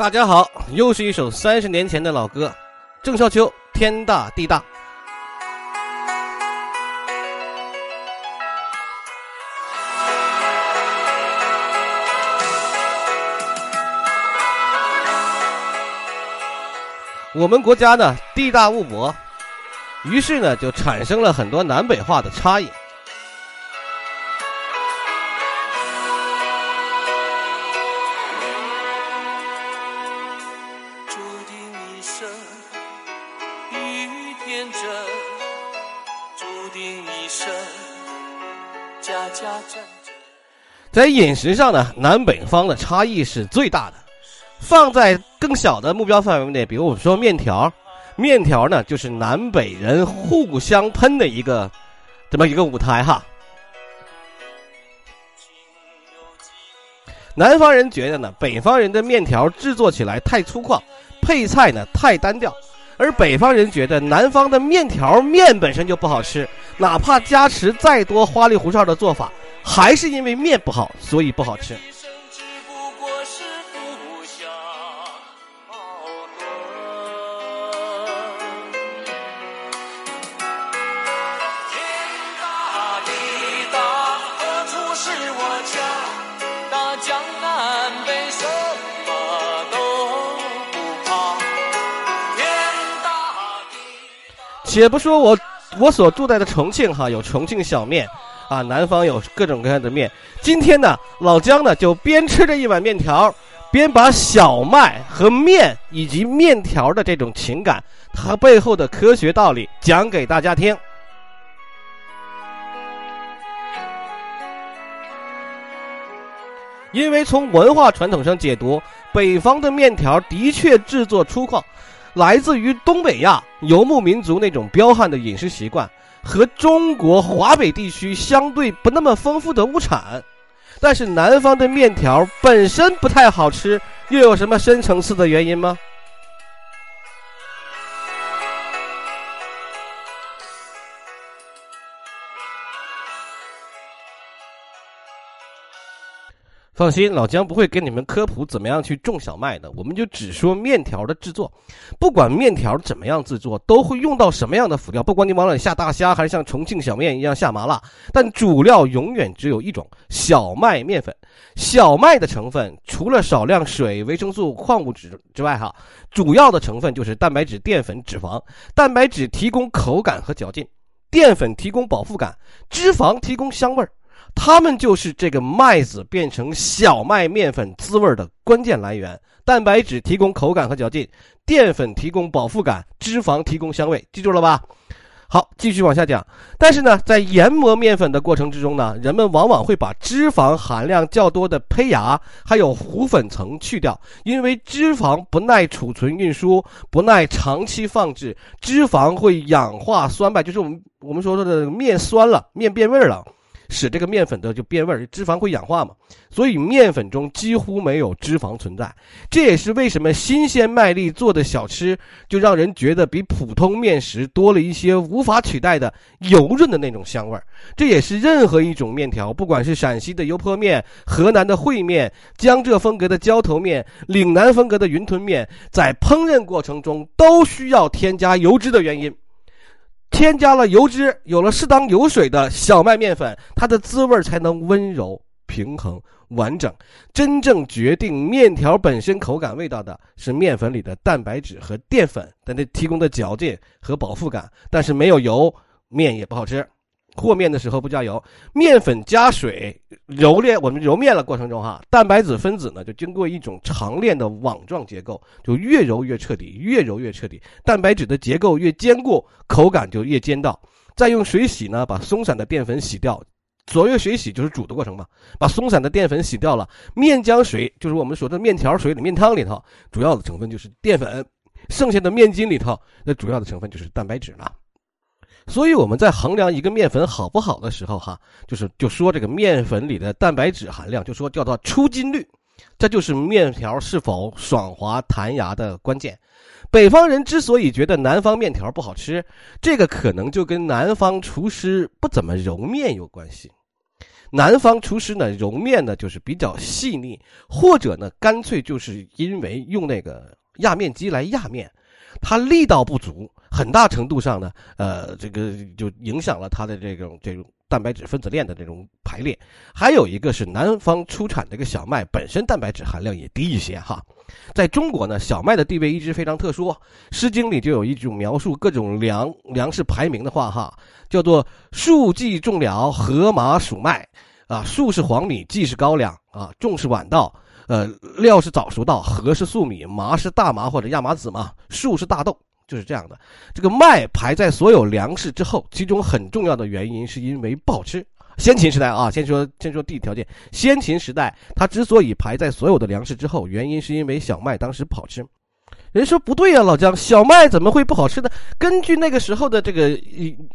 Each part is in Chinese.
大家好，又是一首三十年前的老歌，郑少秋《天大地大》。我们国家呢地大物博，于是呢就产生了很多南北化的差异。生遇天真，注定一生家家。在饮食上呢，南北方的差异是最大的。放在更小的目标范围内，比如我们说面条，面条呢就是南北人互相喷的一个这么一个舞台哈。南方人觉得呢，北方人的面条制作起来太粗犷，配菜呢太单调，而北方人觉得南方的面条面本身就不好吃，哪怕加持再多花里胡哨的做法，还是因为面不好，所以不好吃。且不说我我所住在的重庆哈，有重庆小面啊，南方有各种各样的面。今天呢，老姜呢就边吃着一碗面条，边把小麦和面以及面条的这种情感和背后的科学道理讲给大家听。因为从文化传统上解读，北方的面条的确制作粗犷，来自于东北亚游牧民族那种彪悍的饮食习惯和中国华北地区相对不那么丰富的物产。但是南方的面条本身不太好吃，又有什么深层次的原因吗？放心，老姜不会给你们科普怎么样去种小麦的，我们就只说面条的制作。不管面条怎么样制作，都会用到什么样的辅料，不管你往里下大虾，还是像重庆小面一样下麻辣，但主料永远只有一种小麦面粉。小麦的成分除了少量水、维生素、矿物质之外，哈，主要的成分就是蛋白质、淀粉、脂肪。蛋白质提供口感和嚼劲，淀粉提供饱腹感，脂肪提供香味儿。它们就是这个麦子变成小麦面粉滋味的关键来源。蛋白质提供口感和嚼劲，淀粉提供饱腹感，脂肪提供香味。记住了吧？好，继续往下讲。但是呢，在研磨面粉的过程之中呢，人们往往会把脂肪含量较多的胚芽还有糊粉层去掉，因为脂肪不耐储存运输，不耐长期放置，脂肪会氧化酸败，就是我们我们说的面酸了，面变味儿了。使这个面粉的就变味儿，脂肪会氧化嘛，所以面粉中几乎没有脂肪存在。这也是为什么新鲜麦粒做的小吃就让人觉得比普通面食多了一些无法取代的油润的那种香味儿。这也是任何一种面条，不管是陕西的油泼面、河南的烩面、江浙风格的浇头面、岭南风格的云吞面，在烹饪过程中都需要添加油脂的原因。添加了油脂，有了适当油水的小麦面粉，它的滋味才能温柔、平衡、完整。真正决定面条本身口感味道的是面粉里的蛋白质和淀粉，但它提供的嚼劲和饱腹感。但是没有油，面也不好吃。和面的时候不加油，面粉加水揉面，我们揉面的过程中哈，蛋白质分子呢就经过一种长链的网状结构，就越揉越彻底，越揉越彻底。蛋白质的结构越坚固，口感就越筋道。再用水洗呢，把松散的淀粉洗掉。所谓水洗就是煮的过程嘛，把松散的淀粉洗掉了。面浆水就是我们说的面条水里、面汤里头，主要的成分就是淀粉，剩下的面筋里头，那主要的成分就是蛋白质了。所以我们在衡量一个面粉好不好的时候，哈，就是就说这个面粉里的蛋白质含量，就说叫做出筋率，这就是面条是否爽滑弹牙的关键。北方人之所以觉得南方面条不好吃，这个可能就跟南方厨师不怎么揉面有关系。南方厨师呢揉面呢就是比较细腻，或者呢干脆就是因为用那个压面机来压面，它力道不足，很大程度上呢，呃，这个就影响了它的这种这种蛋白质分子链的这种排列。还有一个是南方出产这个小麦本身蛋白质含量也低一些哈。在中国呢，小麦的地位一直非常特殊，《诗经》里就有一种描述各种粮粮食排名的话哈，叫做“粟稷仲辽，禾麻黍麦”，啊，粟是黄米，稷是高粱，啊，种是晚稻，呃，料是早熟稻，禾是粟米，麻是大麻或者亚麻籽嘛，黍是大豆，就是这样的。这个麦排在所有粮食之后，其中很重要的原因是因为不好吃。先秦时代啊，先说先说地理条件。先秦时代，它之所以排在所有的粮食之后，原因是因为小麦当时不好吃。人说不对呀，老姜，小麦怎么会不好吃呢？根据那个时候的这个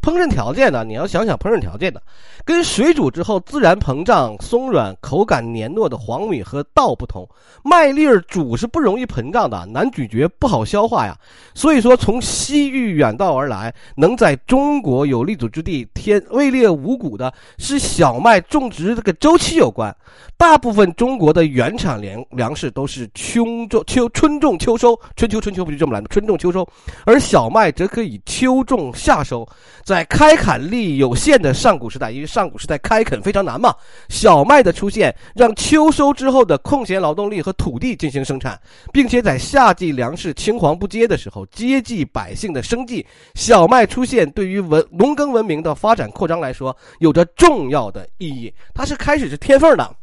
烹饪条件呢，你要想想烹饪条件的，跟水煮之后自然膨胀、松软、口感黏糯的黄米和稻不同，麦粒儿煮是不容易膨胀的，难咀嚼，不好消化呀。所以说，从西域远道而来，能在中国有立足之地、天位列五谷的，是小麦种植这个周期有关。大部分中国的原产粮粮食都是秋种秋春种秋收。春秋春秋不就这么来的？春种秋收，而小麦则可以秋种夏收。在开垦力有限的上古时代，因为上古时代开垦非常难嘛，小麦的出现让秋收之后的空闲劳动力和土地进行生产，并且在夏季粮食青黄不接的时候，接济百姓的生计。小麦出现对于文农耕文明的发展扩张来说，有着重要的意义。它是开始是添缝的，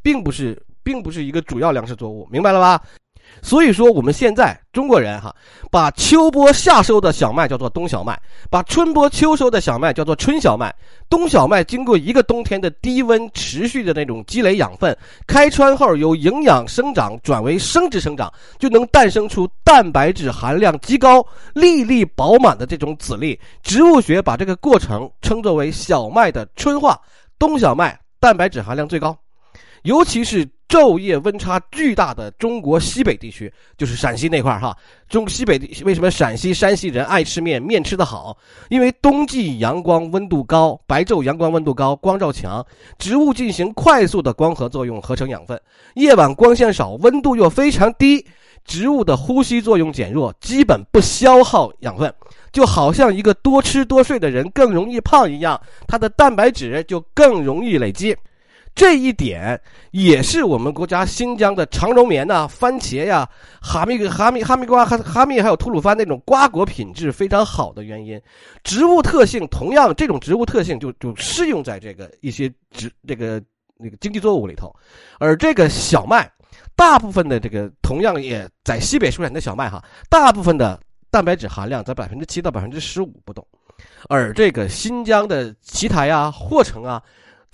并不是，并不是一个主要粮食作物，明白了吧？所以说，我们现在中国人哈，把秋播夏收的小麦叫做冬小麦，把春播秋收的小麦叫做春小麦。冬小麦经过一个冬天的低温持续的那种积累养分，开穿后由营养生长转为生殖生长，就能诞生出蛋白质含量极高、粒粒饱满的这种籽粒。植物学把这个过程称作为小麦的春化。冬小麦蛋白质含量最高，尤其是。昼夜温差巨大的中国西北地区，就是陕西那块儿哈。中西北地为什么陕西、山西人爱吃面，面吃得好？因为冬季阳光温度高，白昼阳光温度高，光照强，植物进行快速的光合作用，合成养分；夜晚光线少，温度又非常低，植物的呼吸作用减弱，基本不消耗养分，就好像一个多吃多睡的人更容易胖一样，它的蛋白质就更容易累积。这一点也是我们国家新疆的长绒棉呐、番茄呀、哈密哈密哈密瓜、哈哈密还有吐鲁番那种瓜果品质非常好的原因。植物特性同样，这种植物特性就就适用在这个一些植这个那个经济作物里头。而这个小麦，大部分的这个同样也在西北出产的小麦哈，大部分的蛋白质含量在百分之七到百分之十五不等。而这个新疆的奇台啊、霍城啊。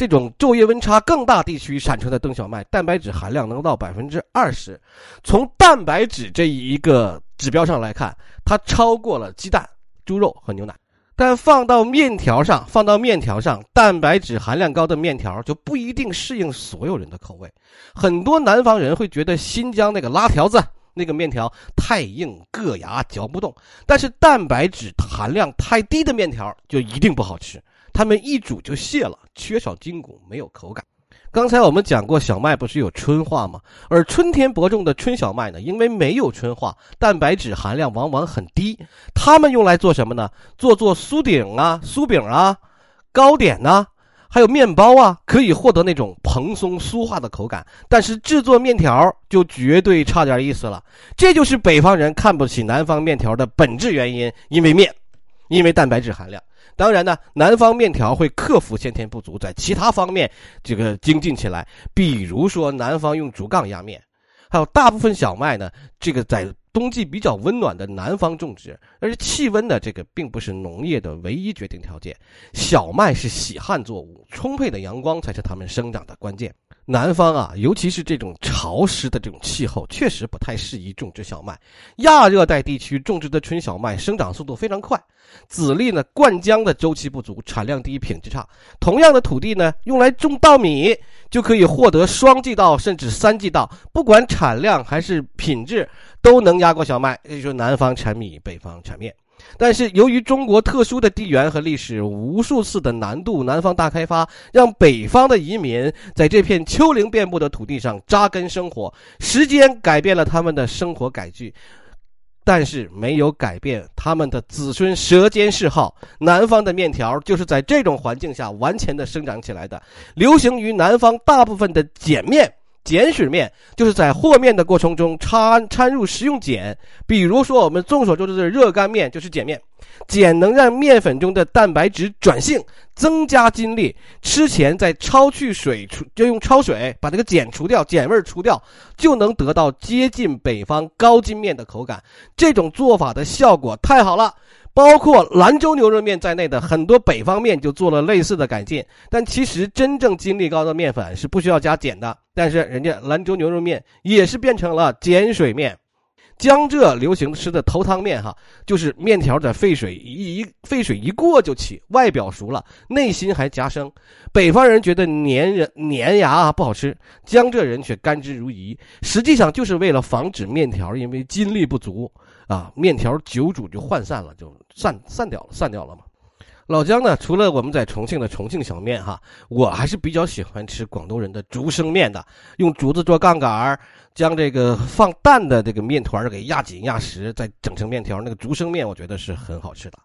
这种昼夜温差更大地区产生的冬小麦，蛋白质含量能到百分之二十。从蛋白质这一个指标上来看，它超过了鸡蛋、猪肉和牛奶。但放到面条上，放到面条上，蛋白质含量高的面条就不一定适应所有人的口味。很多南方人会觉得新疆那个拉条子那个面条太硬，硌牙，嚼不动。但是蛋白质含量太低的面条就一定不好吃。他们一煮就泄了，缺少筋骨，没有口感。刚才我们讲过，小麦不是有春化吗？而春天播种的春小麦呢，因为没有春化，蛋白质含量往往很低。它们用来做什么呢？做做酥饼啊、酥饼啊、糕点呐，还有面包啊，可以获得那种蓬松酥化的口感。但是制作面条就绝对差点意思了。这就是北方人看不起南方面条的本质原因，因为面，因为蛋白质含量。当然呢，南方面条会克服先天不足，在其他方面这个精进起来。比如说，南方用竹杠压面，还有大部分小麦呢，这个在冬季比较温暖的南方种植。而气温呢，这个并不是农业的唯一决定条件。小麦是喜旱作物，充沛的阳光才是它们生长的关键。南方啊，尤其是这种潮湿的这种气候，确实不太适宜种植小麦。亚热带地区种植的春小麦生长速度非常快，籽粒呢灌浆的周期不足，产量低，品质差。同样的土地呢，用来种稻米就可以获得双季稻甚至三季稻，不管产量还是品质，都能压过小麦。也就是说，南方产米，北方产面。但是由于中国特殊的地缘和历史，无数次的南渡、南方大开发，让北方的移民在这片丘陵遍布的土地上扎根生活，时间改变了他们的生活改矩。但是没有改变他们的子孙舌尖嗜好。南方的面条就是在这种环境下完全的生长起来的，流行于南方大部分的碱面。碱水面就是在和面的过程中掺掺入食用碱，比如说我们众所周知的热干面就是碱面。碱能让面粉中的蛋白质转性，增加筋力。吃前再焯去水，就用焯水把这个碱除掉，碱味除掉，就能得到接近北方高筋面的口感。这种做法的效果太好了。包括兰州牛肉面在内的很多北方面就做了类似的改进，但其实真正筋力高的面粉是不需要加碱的。但是人家兰州牛肉面也是变成了碱水面。江浙流行吃的头汤面哈，就是面条在沸水一沸水一过就起，外表熟了，内心还夹生。北方人觉得粘人粘牙啊不好吃，江浙人却甘之如饴。实际上就是为了防止面条因为筋力不足。啊，面条久煮就涣散了，就散散掉了，散掉了嘛。老姜呢，除了我们在重庆的重庆小面哈，我还是比较喜欢吃广东人的竹升面的，用竹子做杠杆儿，将这个放蛋的这个面团给压紧压实，再整成面条。那个竹升面，我觉得是很好吃的。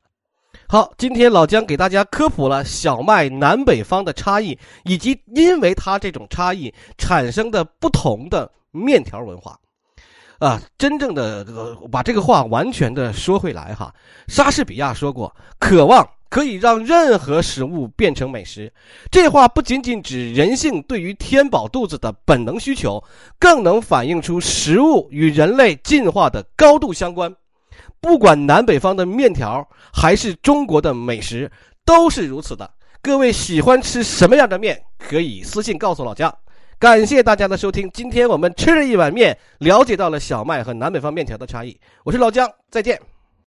好，今天老姜给大家科普了小麦南北方的差异，以及因为它这种差异产生的不同的面条文化。啊，真正的这个把这个话完全的说回来哈，莎士比亚说过：“渴望可以让任何食物变成美食。”这话不仅仅指人性对于填饱肚子的本能需求，更能反映出食物与人类进化的高度相关。不管南北方的面条还是中国的美食，都是如此的。各位喜欢吃什么样的面，可以私信告诉老姜。感谢大家的收听，今天我们吃了一碗面，了解到了小麦和南北方面条的差异。我是老姜，再见。